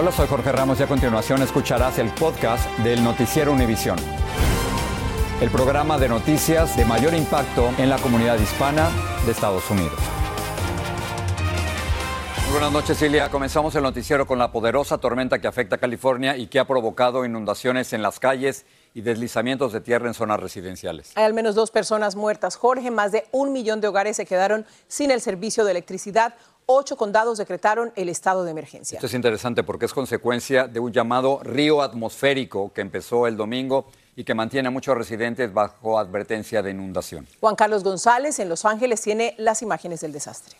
Hola, soy Jorge Ramos y a continuación escucharás el podcast del Noticiero Univisión. El programa de noticias de mayor impacto en la comunidad hispana de Estados Unidos. Buenas noches, Silvia. Comenzamos el noticiero con la poderosa tormenta que afecta a California y que ha provocado inundaciones en las calles y deslizamientos de tierra en zonas residenciales. Hay al menos dos personas muertas. Jorge, más de un millón de hogares se quedaron sin el servicio de electricidad ocho condados decretaron el estado de emergencia. Esto es interesante porque es consecuencia de un llamado río atmosférico que empezó el domingo y que mantiene a muchos residentes bajo advertencia de inundación. Juan Carlos González en Los Ángeles tiene las imágenes del desastre.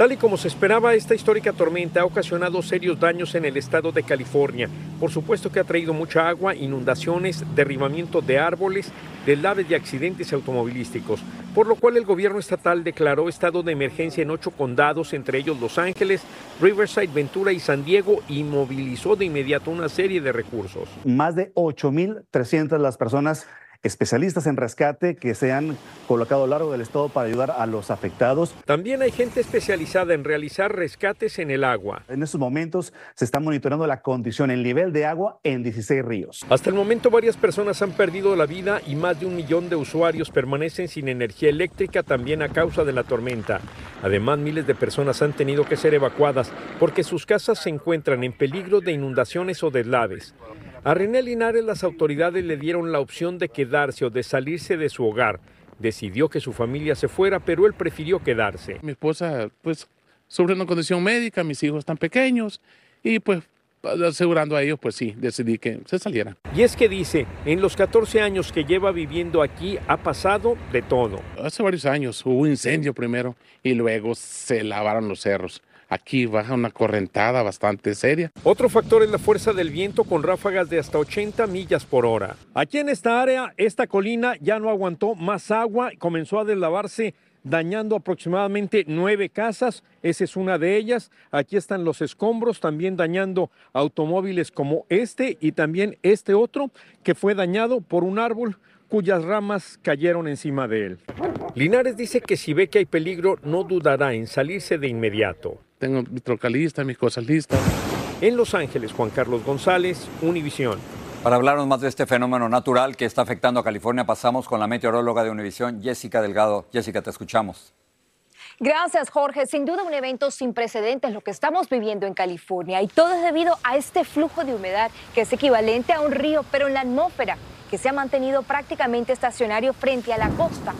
Tal y como se esperaba, esta histórica tormenta ha ocasionado serios daños en el estado de California. Por supuesto que ha traído mucha agua, inundaciones, derribamiento de árboles, deslaves y accidentes automovilísticos, por lo cual el gobierno estatal declaró estado de emergencia en ocho condados, entre ellos Los Ángeles, Riverside, Ventura y San Diego, y movilizó de inmediato una serie de recursos. Más de 8.300 las personas especialistas en rescate que se han colocado a lo largo del estado para ayudar a los afectados. También hay gente especializada en realizar rescates en el agua. En estos momentos se está monitoreando la condición, el nivel de agua en 16 ríos. Hasta el momento varias personas han perdido la vida y más de un millón de usuarios permanecen sin energía eléctrica también a causa de la tormenta. Además, miles de personas han tenido que ser evacuadas porque sus casas se encuentran en peligro de inundaciones o deslaves. A René Linares las autoridades le dieron la opción de quedarse o de salirse de su hogar. Decidió que su familia se fuera, pero él prefirió quedarse. Mi esposa, pues, sobre una condición médica, mis hijos están pequeños y pues asegurando a ellos, pues sí, decidí que se salieran. Y es que dice, en los 14 años que lleva viviendo aquí ha pasado de todo. Hace varios años hubo un incendio primero y luego se lavaron los cerros. Aquí baja una correntada bastante seria. Otro factor es la fuerza del viento con ráfagas de hasta 80 millas por hora. Aquí en esta área, esta colina ya no aguantó más agua y comenzó a deslavarse dañando aproximadamente nueve casas. Esa es una de ellas. Aquí están los escombros, también dañando automóviles como este y también este otro que fue dañado por un árbol cuyas ramas cayeron encima de él. Linares dice que si ve que hay peligro no dudará en salirse de inmediato. Tengo mi trocalista, mis cosas listas. En Los Ángeles, Juan Carlos González, Univisión. Para hablarnos más de este fenómeno natural que está afectando a California, pasamos con la meteoróloga de Univisión, Jessica Delgado. Jessica, te escuchamos. Gracias, Jorge. Sin duda un evento sin precedentes lo que estamos viviendo en California y todo es debido a este flujo de humedad que es equivalente a un río, pero en la atmósfera que se ha mantenido prácticamente estacionario frente a la costa,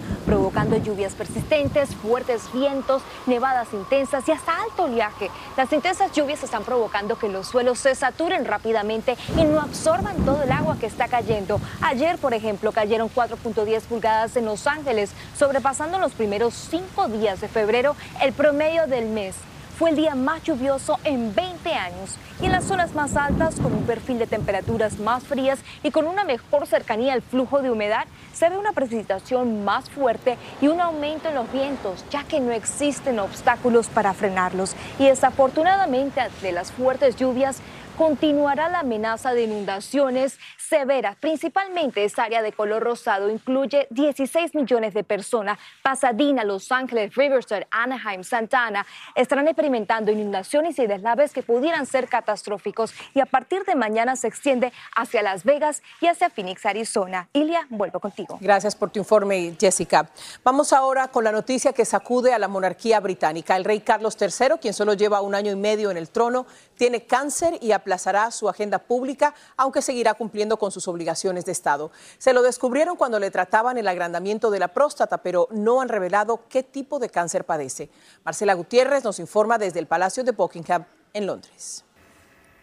provocando lluvias persistentes, fuertes vientos, nevadas intensas y hasta alto oleaje. Las intensas lluvias están provocando que los suelos se saturen rápidamente y no absorban todo el agua que está cayendo. Ayer, por ejemplo, cayeron 4.10 pulgadas en Los Ángeles, sobrepasando los primeros cinco días de febrero el promedio del mes fue el día más lluvioso en 20 años y en las zonas más altas, con un perfil de temperaturas más frías y con una mejor cercanía al flujo de humedad, se ve una precipitación más fuerte y un aumento en los vientos, ya que no existen obstáculos para frenarlos. Y desafortunadamente, de las fuertes lluvias, continuará la amenaza de inundaciones severas. Principalmente esta área de color rosado incluye 16 millones de personas. Pasadena, Los Ángeles, Riverside, Anaheim, Santa Ana estarán experimentando inundaciones y deslaves que pudieran ser catastróficos y a partir de mañana se extiende hacia Las Vegas y hacia Phoenix, Arizona. Ilia, vuelvo contigo. Gracias por tu informe, Jessica. Vamos ahora con la noticia que sacude a la monarquía británica. El rey Carlos III, quien solo lleva un año y medio en el trono, tiene cáncer y reemplazará su agenda pública, aunque seguirá cumpliendo con sus obligaciones de Estado. Se lo descubrieron cuando le trataban el agrandamiento de la próstata, pero no han revelado qué tipo de cáncer padece. Marcela Gutiérrez nos informa desde el Palacio de Buckingham en Londres.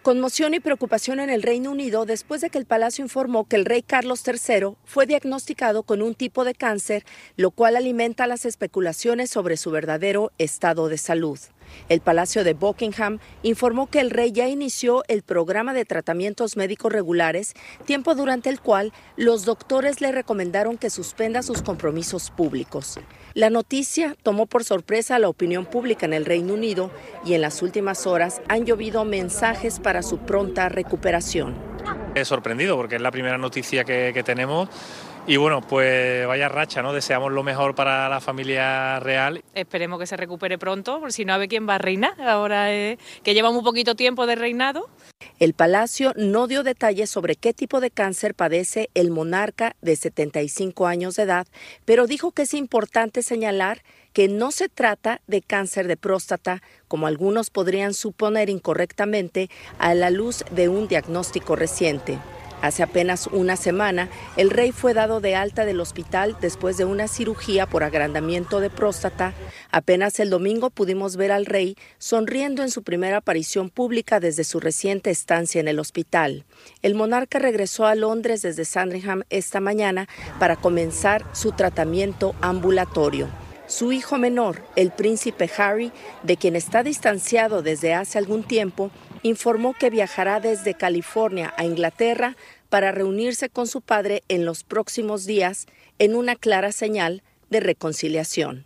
Conmoción y preocupación en el Reino Unido después de que el palacio informó que el rey Carlos III fue diagnosticado con un tipo de cáncer, lo cual alimenta las especulaciones sobre su verdadero estado de salud. El Palacio de Buckingham informó que el rey ya inició el programa de tratamientos médicos regulares, tiempo durante el cual los doctores le recomendaron que suspenda sus compromisos públicos. La noticia tomó por sorpresa a la opinión pública en el Reino Unido y en las últimas horas han llovido mensajes para su pronta recuperación. He sorprendido porque es la primera noticia que, que tenemos y bueno, pues vaya racha, ¿no? Deseamos lo mejor para la familia real. Esperemos que se recupere pronto, por si no, a ver quién va a reinar. Ahora que lleva un poquito tiempo de reinado. El palacio no dio detalles sobre qué tipo de cáncer padece el monarca de 75 años de edad, pero dijo que es importante señalar que no se trata de cáncer de próstata, como algunos podrían suponer incorrectamente a la luz de un diagnóstico reciente. Hace apenas una semana, el rey fue dado de alta del hospital después de una cirugía por agrandamiento de próstata. Apenas el domingo pudimos ver al rey sonriendo en su primera aparición pública desde su reciente estancia en el hospital. El monarca regresó a Londres desde Sandringham esta mañana para comenzar su tratamiento ambulatorio. Su hijo menor, el príncipe Harry, de quien está distanciado desde hace algún tiempo, informó que viajará desde California a Inglaterra para reunirse con su padre en los próximos días en una clara señal de reconciliación.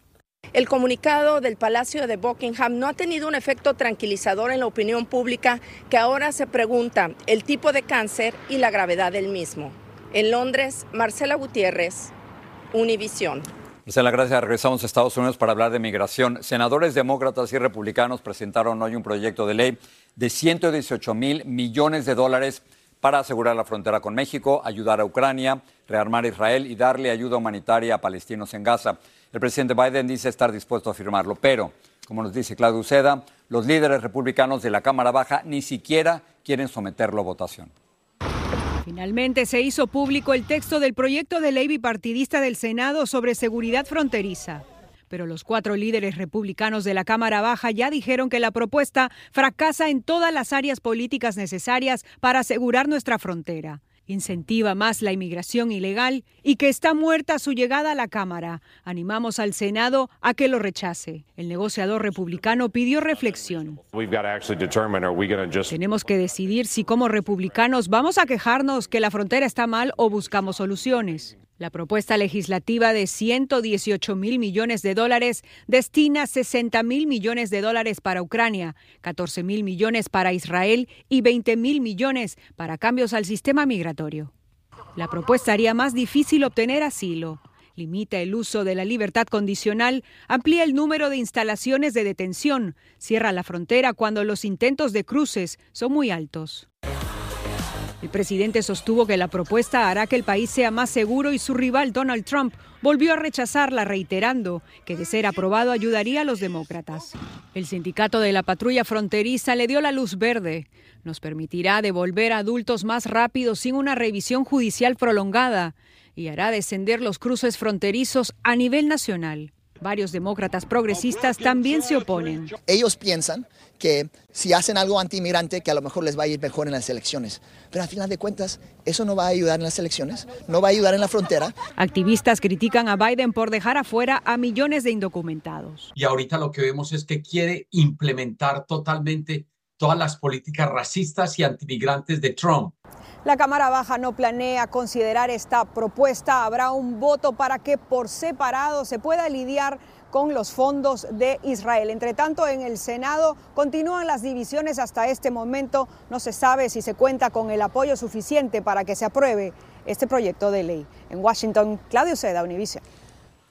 El comunicado del Palacio de Buckingham no ha tenido un efecto tranquilizador en la opinión pública que ahora se pregunta el tipo de cáncer y la gravedad del mismo. En Londres, Marcela Gutiérrez, Univisión. Marcela, gracias. Regresamos a Estados Unidos para hablar de migración. Senadores demócratas y republicanos presentaron hoy un proyecto de ley de 118 mil millones de dólares para asegurar la frontera con México, ayudar a Ucrania, rearmar Israel y darle ayuda humanitaria a palestinos en Gaza. El presidente Biden dice estar dispuesto a firmarlo, pero, como nos dice Claudio Uceda, los líderes republicanos de la Cámara Baja ni siquiera quieren someterlo a votación. Finalmente se hizo público el texto del proyecto de ley bipartidista del Senado sobre seguridad fronteriza pero los cuatro líderes republicanos de la Cámara Baja ya dijeron que la propuesta fracasa en todas las áreas políticas necesarias para asegurar nuestra frontera incentiva más la inmigración ilegal y que está muerta su llegada a la Cámara. Animamos al Senado a que lo rechace. El negociador republicano pidió reflexión. Tenemos que decidir si como republicanos vamos a quejarnos que la frontera está mal o buscamos soluciones. La propuesta legislativa de 118 mil millones de dólares destina 60 mil millones de dólares para Ucrania, 14 mil millones para Israel y 20 mil millones para cambios al sistema migratorio. La propuesta haría más difícil obtener asilo, limita el uso de la libertad condicional, amplía el número de instalaciones de detención, cierra la frontera cuando los intentos de cruces son muy altos. El presidente sostuvo que la propuesta hará que el país sea más seguro y su rival Donald Trump volvió a rechazarla reiterando que de ser aprobado ayudaría a los demócratas. El sindicato de la patrulla fronteriza le dio la luz verde. Nos permitirá devolver a adultos más rápido sin una revisión judicial prolongada y hará descender los cruces fronterizos a nivel nacional. Varios demócratas progresistas también se oponen. Ellos piensan que si hacen algo anti-inmigrante, que a lo mejor les va a ir mejor en las elecciones. Pero al final de cuentas, eso no va a ayudar en las elecciones, no va a ayudar en la frontera. Activistas critican a Biden por dejar afuera a millones de indocumentados. Y ahorita lo que vemos es que quiere implementar totalmente todas las políticas racistas y antimigrantes de Trump. La Cámara Baja no planea considerar esta propuesta. Habrá un voto para que por separado se pueda lidiar con los fondos de Israel. Entre tanto, en el Senado continúan las divisiones hasta este momento. No se sabe si se cuenta con el apoyo suficiente para que se apruebe este proyecto de ley. En Washington, Claudio Seda, Univision.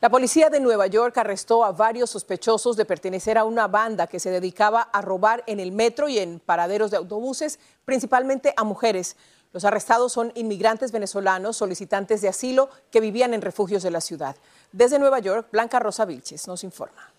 La policía de Nueva York arrestó a varios sospechosos de pertenecer a una banda que se dedicaba a robar en el metro y en paraderos de autobuses, principalmente a mujeres. Los arrestados son inmigrantes venezolanos solicitantes de asilo que vivían en refugios de la ciudad. Desde Nueva York, Blanca Rosa Vilches nos informa.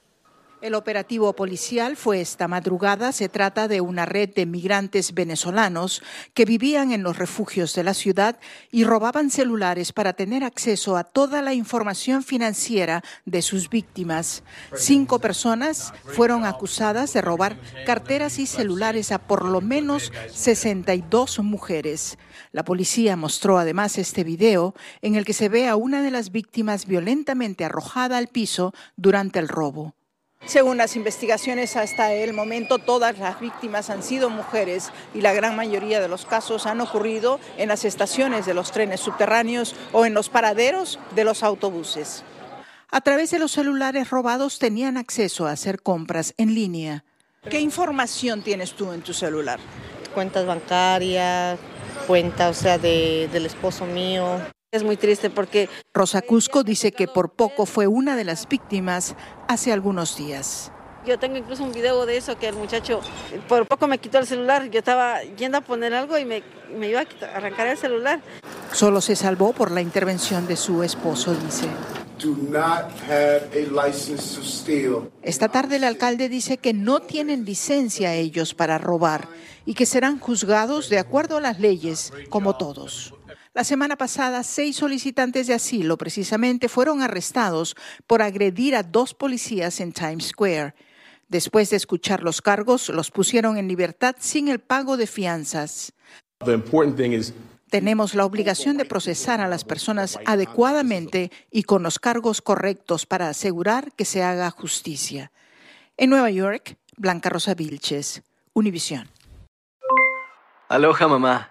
El operativo policial fue esta madrugada. Se trata de una red de migrantes venezolanos que vivían en los refugios de la ciudad y robaban celulares para tener acceso a toda la información financiera de sus víctimas. Cinco personas fueron acusadas de robar carteras y celulares a por lo menos 62 mujeres. La policía mostró además este video en el que se ve a una de las víctimas violentamente arrojada al piso durante el robo. Según las investigaciones hasta el momento, todas las víctimas han sido mujeres y la gran mayoría de los casos han ocurrido en las estaciones de los trenes subterráneos o en los paraderos de los autobuses. A través de los celulares robados tenían acceso a hacer compras en línea. ¿Qué información tienes tú en tu celular? Cuentas bancarias, cuenta, o sea, de, del esposo mío. Es muy triste porque... Rosa Cusco dice que por poco fue una de las víctimas hace algunos días. Yo tengo incluso un video de eso que el muchacho por poco me quitó el celular. Yo estaba yendo a poner algo y me, me iba a arrancar el celular. Solo se salvó por la intervención de su esposo, dice. Esta tarde el alcalde dice que no tienen licencia ellos para robar y que serán juzgados de acuerdo a las leyes, como todos. La semana pasada, seis solicitantes de asilo precisamente fueron arrestados por agredir a dos policías en Times Square. Después de escuchar los cargos, los pusieron en libertad sin el pago de fianzas. Tenemos la obligación de procesar a las personas adecuadamente y con los cargos correctos para asegurar que se haga justicia. En Nueva York, Blanca Rosa Vilches, Univisión. Aloha mamá,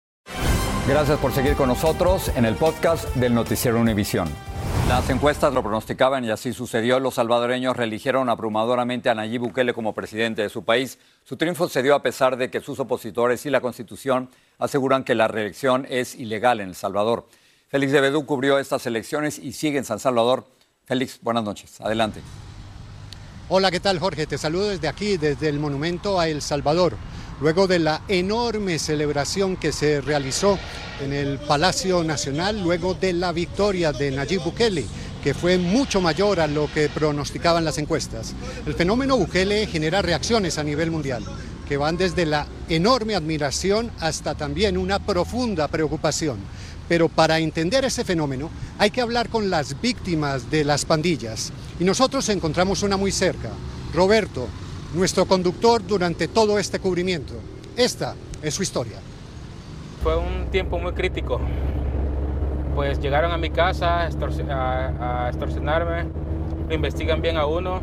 Gracias por seguir con nosotros en el podcast del Noticiero Univisión. Las encuestas lo pronosticaban y así sucedió. Los salvadoreños reeligieron abrumadoramente a Nayib Bukele como presidente de su país. Su triunfo se dio a pesar de que sus opositores y la Constitución aseguran que la reelección es ilegal en El Salvador. Félix de Bedú cubrió estas elecciones y sigue en San Salvador. Félix, buenas noches. Adelante. Hola, ¿qué tal Jorge? Te saludo desde aquí, desde el monumento a El Salvador luego de la enorme celebración que se realizó en el Palacio Nacional, luego de la victoria de Nayib Bukele que fue mucho mayor a lo que pronosticaban las encuestas. El fenómeno Bukele genera reacciones a nivel mundial, que van desde la enorme admiración hasta también una profunda preocupación. Pero para entender ese fenómeno hay que hablar con las víctimas de las pandillas. Y nosotros encontramos una muy cerca. Roberto, nuestro conductor durante todo este cubrimiento. Esta es su historia. Fue un tiempo muy crítico. Pues llegaron a mi casa a, extorsionarme, lo investigan bien a uno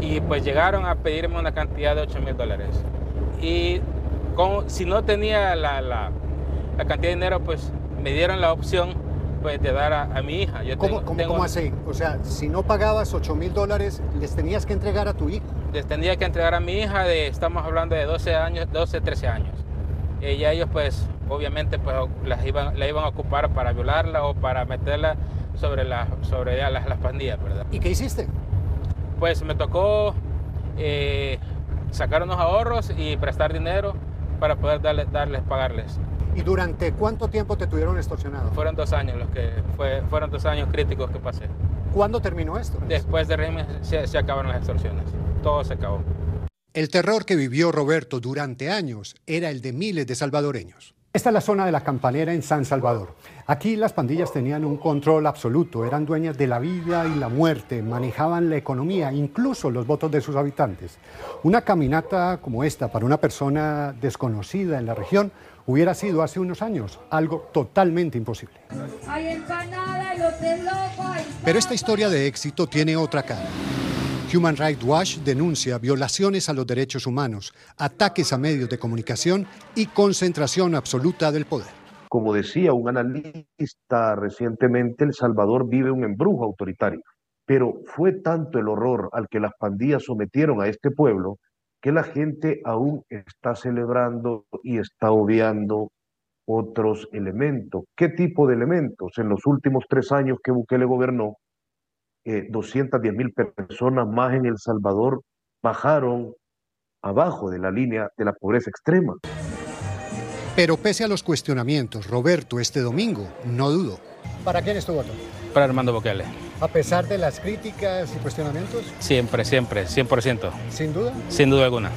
y pues llegaron a pedirme una cantidad de 8 mil dólares. Y si no tenía la, la, la cantidad de dinero, pues me dieron la opción pues, de dar a, mi hija. Yo ¿Cómo, cómo, así? O sea, si no pagabas 8 mil dólares, les tenías que entregar a tu hija. Les tenía que entregar a mi hija, de, estamos hablando de 12 años, 12, 13 años. Y ellos pues obviamente pues las iban, la iban a ocupar para violarla o para meterla sobre, la, sobre las, las pandillas, ¿verdad? ¿Y qué hiciste? Pues me tocó eh, sacar unos ahorros y prestar dinero para poder darles, darles pagarles. ¿Y durante cuánto tiempo te tuvieron extorsionado? Fueron dos años los que fue, fueron dos años críticos que pasé. ¿Cuándo terminó esto? Después del régimen se, acabaron las extorsiones. todo se acabó. El terror que vivió Roberto durante años era el de miles de salvadoreños. Esta es la zona de la campanera en San Salvador. Aquí las pandillas tenían un control absoluto, eran dueñas de la vida y la muerte, manejaban la economía, incluso los votos de sus habitantes. Una caminata como esta para una persona desconocida en la región hubiera sido hace unos años algo totalmente imposible. Pero esta historia de éxito tiene otra cara. Human Rights Watch denuncia violaciones a los derechos humanos, ataques a medios de comunicación y concentración absoluta del poder. Como decía un analista recientemente, El Salvador vive un embrujo autoritario. Pero fue tanto el horror al que las pandillas sometieron a este pueblo que la gente aún está celebrando y está obviando otros elementos. ¿Qué tipo de elementos? En los últimos tres años que Bukele gobernó, 210 eh, mil personas más en El Salvador bajaron abajo de la línea de la pobreza extrema. Pero pese a los cuestionamientos, Roberto este domingo no dudó. ¿Para quién es tu voto? Para Armando Bukele. ¿A pesar de las críticas y cuestionamientos? Siempre, siempre, 100%. ¿Sin duda? Sin duda alguna.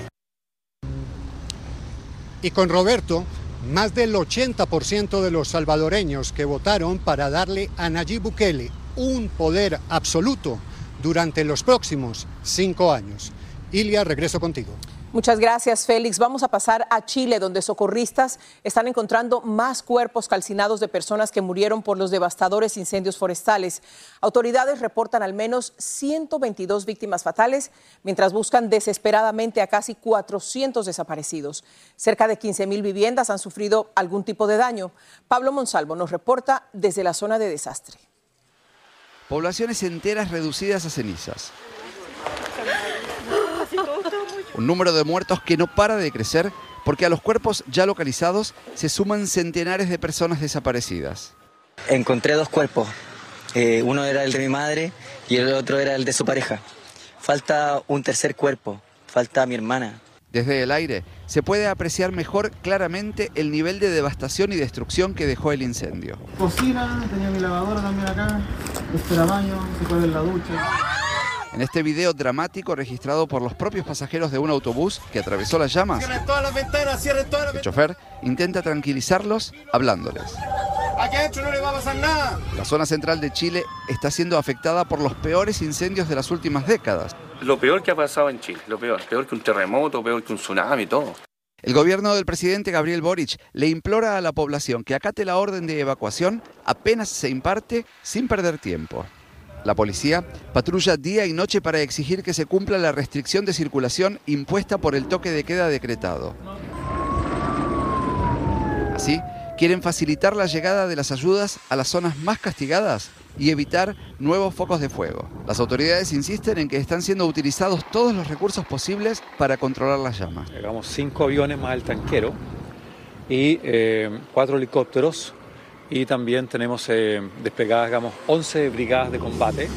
Y con Roberto, más del 80% de los salvadoreños que votaron para darle a Nayib Bukele un poder absoluto durante los próximos cinco años. Ilia, regreso contigo. Muchas gracias, Félix. Vamos a pasar a Chile, donde socorristas están encontrando más cuerpos calcinados de personas que murieron por los devastadores incendios forestales. Autoridades reportan al menos 122 víctimas fatales, mientras buscan desesperadamente a casi 400 desaparecidos. Cerca de 15 mil viviendas han sufrido algún tipo de daño. Pablo Monsalvo nos reporta desde la zona de desastre poblaciones enteras reducidas a cenizas. Un número de muertos que no para de crecer porque a los cuerpos ya localizados se suman centenares de personas desaparecidas. Encontré dos cuerpos. Eh, uno era el de mi madre y el otro era el de su pareja. Falta un tercer cuerpo. Falta mi hermana. Desde el aire se puede apreciar mejor claramente el nivel de devastación y destrucción que dejó el incendio. Cocina, tenía mi lavadora también acá, este era baño, se puede la ducha. En este video dramático registrado por los propios pasajeros de un autobús que atravesó las llamas, el chofer intenta tranquilizarlos hablándoles. Aquí adentro no le va a pasar nada. La zona central de Chile está siendo afectada por los peores incendios de las últimas décadas. Lo peor que ha pasado en Chile, lo peor, peor que un terremoto, peor que un tsunami, todo. El gobierno del presidente Gabriel Boric le implora a la población que acate la orden de evacuación apenas se imparte sin perder tiempo. La policía patrulla día y noche para exigir que se cumpla la restricción de circulación impuesta por el toque de queda decretado. Así, quieren facilitar la llegada de las ayudas a las zonas más castigadas y evitar nuevos focos de fuego. Las autoridades insisten en que están siendo utilizados todos los recursos posibles para controlar las llamas. Llegamos cinco aviones más el tanquero y eh, cuatro helicópteros y también tenemos eh, desplegadas, digamos, 11 brigadas de combate.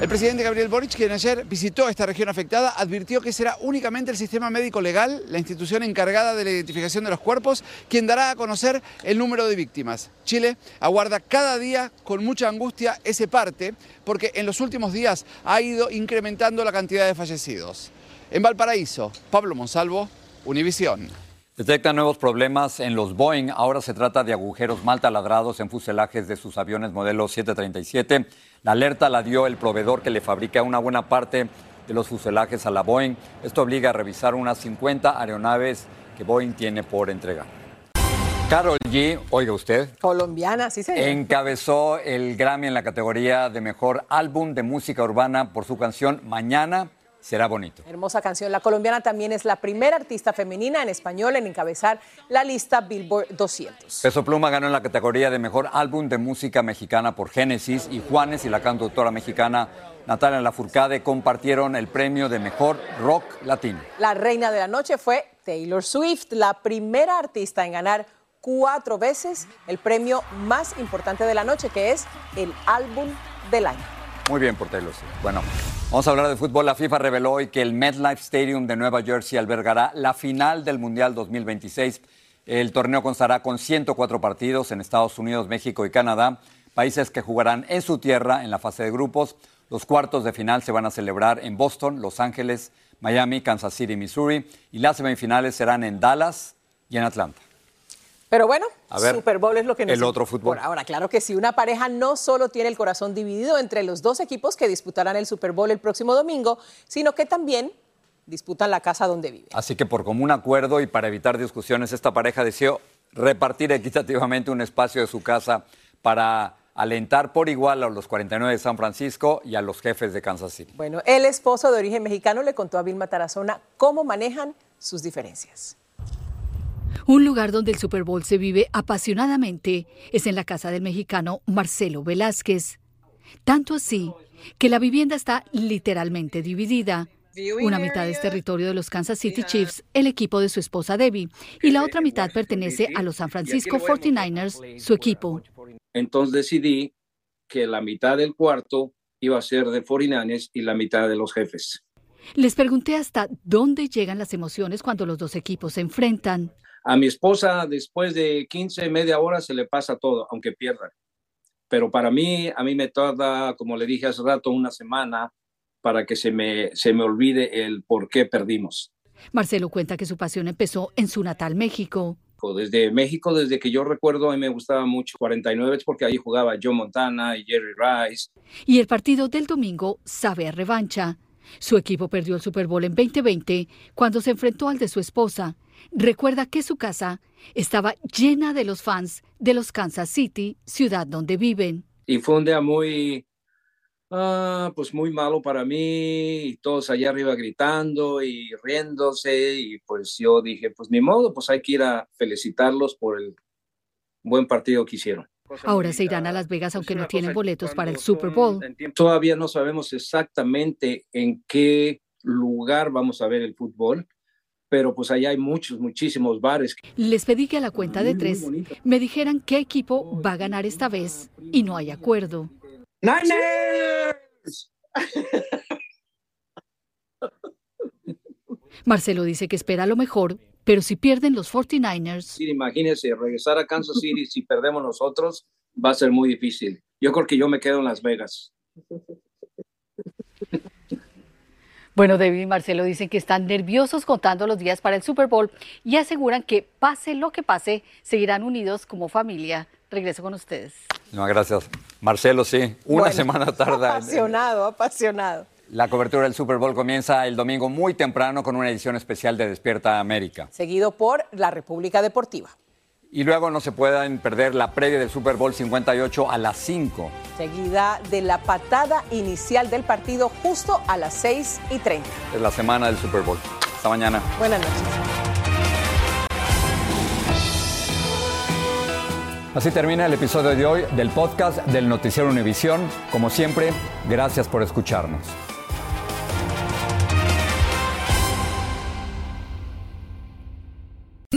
El presidente Gabriel Boric, quien ayer visitó esta región afectada, advirtió que será únicamente el sistema médico legal, la institución encargada de la identificación de los cuerpos, quien dará a conocer el número de víctimas. Chile aguarda cada día con mucha angustia ese parte, porque en los últimos días ha ido incrementando la cantidad de fallecidos. En Valparaíso, Pablo Monsalvo, Univisión. Detectan nuevos problemas en los Boeing. Ahora se trata de agujeros mal taladrados en fuselajes de sus aviones modelo 737. La alerta la dio el proveedor que le fabrica una buena parte de los fuselajes a la Boeing. Esto obliga a revisar unas 50 aeronaves que Boeing tiene por entregar. Carol G, oiga usted. Colombiana, sí señor. Encabezó el Grammy en la categoría de mejor álbum de música urbana por su canción Mañana será bonito. Hermosa canción. La colombiana también es la primera artista femenina en español en encabezar la lista Billboard 200. Peso Pluma ganó en la categoría de mejor álbum de música mexicana por Génesis y Juanes y la cantautora mexicana Natalia Lafourcade compartieron el premio de mejor rock latino. La reina de la noche fue Taylor Swift, la primera artista en ganar cuatro veces el premio más importante de la noche, que es el álbum del año. Muy bien por Taylor Swift. Bueno, vamos a hablar de fútbol. La FIFA reveló hoy que el MetLife Stadium de Nueva Jersey albergará la final del Mundial 2026. El torneo constará con 104 partidos en Estados Unidos, México y Canadá, países que jugarán en su tierra en la fase de grupos. Los cuartos de final se van a celebrar en Boston, Los Ángeles, Miami, Kansas City, Missouri y las semifinales serán en Dallas y en Atlanta. Pero bueno, ver, Super Bowl es lo que nos el otro fútbol. Por ahora, claro que sí, una pareja no solo tiene el corazón dividido entre los dos equipos que disputarán el Super Bowl el próximo domingo, sino que también disputan la casa donde vive. Así que por común acuerdo y para evitar discusiones, esta pareja decidió repartir equitativamente un espacio de su casa para alentar por igual a los 49 de San Francisco y a los jefes de Kansas City. Bueno, el esposo de origen mexicano le contó a Vilma Tarazona cómo manejan sus diferencias. Un lugar donde el Super Bowl se vive apasionadamente es en la casa del mexicano Marcelo Velázquez. Tanto así que la vivienda está literalmente dividida. Una mitad es territorio de los Kansas City Chiefs, el equipo de su esposa Debbie, y la otra mitad pertenece a los San Francisco 49ers, su equipo. Entonces decidí que la mitad del cuarto iba a ser de 49ers y la mitad de los jefes. Les pregunté hasta dónde llegan las emociones cuando los dos equipos se enfrentan. A mi esposa después de 15, media hora se le pasa todo, aunque pierda. Pero para mí, a mí me tarda, como le dije hace rato, una semana para que se me, se me olvide el por qué perdimos. Marcelo cuenta que su pasión empezó en su natal México. Desde México, desde que yo recuerdo, a mí me gustaba mucho 49 porque ahí jugaba Joe Montana y Jerry Rice. Y el partido del domingo sabe a revancha. Su equipo perdió el Super Bowl en 2020 cuando se enfrentó al de su esposa. Recuerda que su casa estaba llena de los fans de los Kansas City, ciudad donde viven. Y fue un día muy, ah, pues muy malo para mí, y todos allá arriba gritando y riéndose, y pues yo dije, pues ni modo, pues hay que ir a felicitarlos por el buen partido que hicieron. Ahora se irán a Las Vegas aunque no tienen boletos para el Super Bowl. Todavía no sabemos exactamente en qué lugar vamos a ver el fútbol, pero pues allá hay muchos, muchísimos bares. Les pedí que a la cuenta de tres me dijeran qué equipo va a ganar esta vez y no hay acuerdo. ¡Niners! Marcelo dice que espera lo mejor, pero si pierden los 49ers, Sí, imagínense, regresar a Kansas City si perdemos nosotros va a ser muy difícil. Yo creo que yo me quedo en Las Vegas. Bueno, David y Marcelo dicen que están nerviosos contando los días para el Super Bowl y aseguran que pase lo que pase, seguirán unidos como familia. Regreso con ustedes. No, gracias. Marcelo, sí, una Bueno, semana tarda. Apasionado, apasionado. La cobertura del Super Bowl comienza el domingo muy temprano con una edición especial de Despierta América. Seguido por la República Deportiva. Y luego no se pueden perder la previa del Super Bowl 58 a las 5. Seguida de la patada inicial del partido justo a las 6 y 30. Es la semana del Super Bowl. Hasta mañana. Buenas noches. Así termina el episodio de hoy del podcast del Noticiero Univisión. Como siempre, gracias por escucharnos.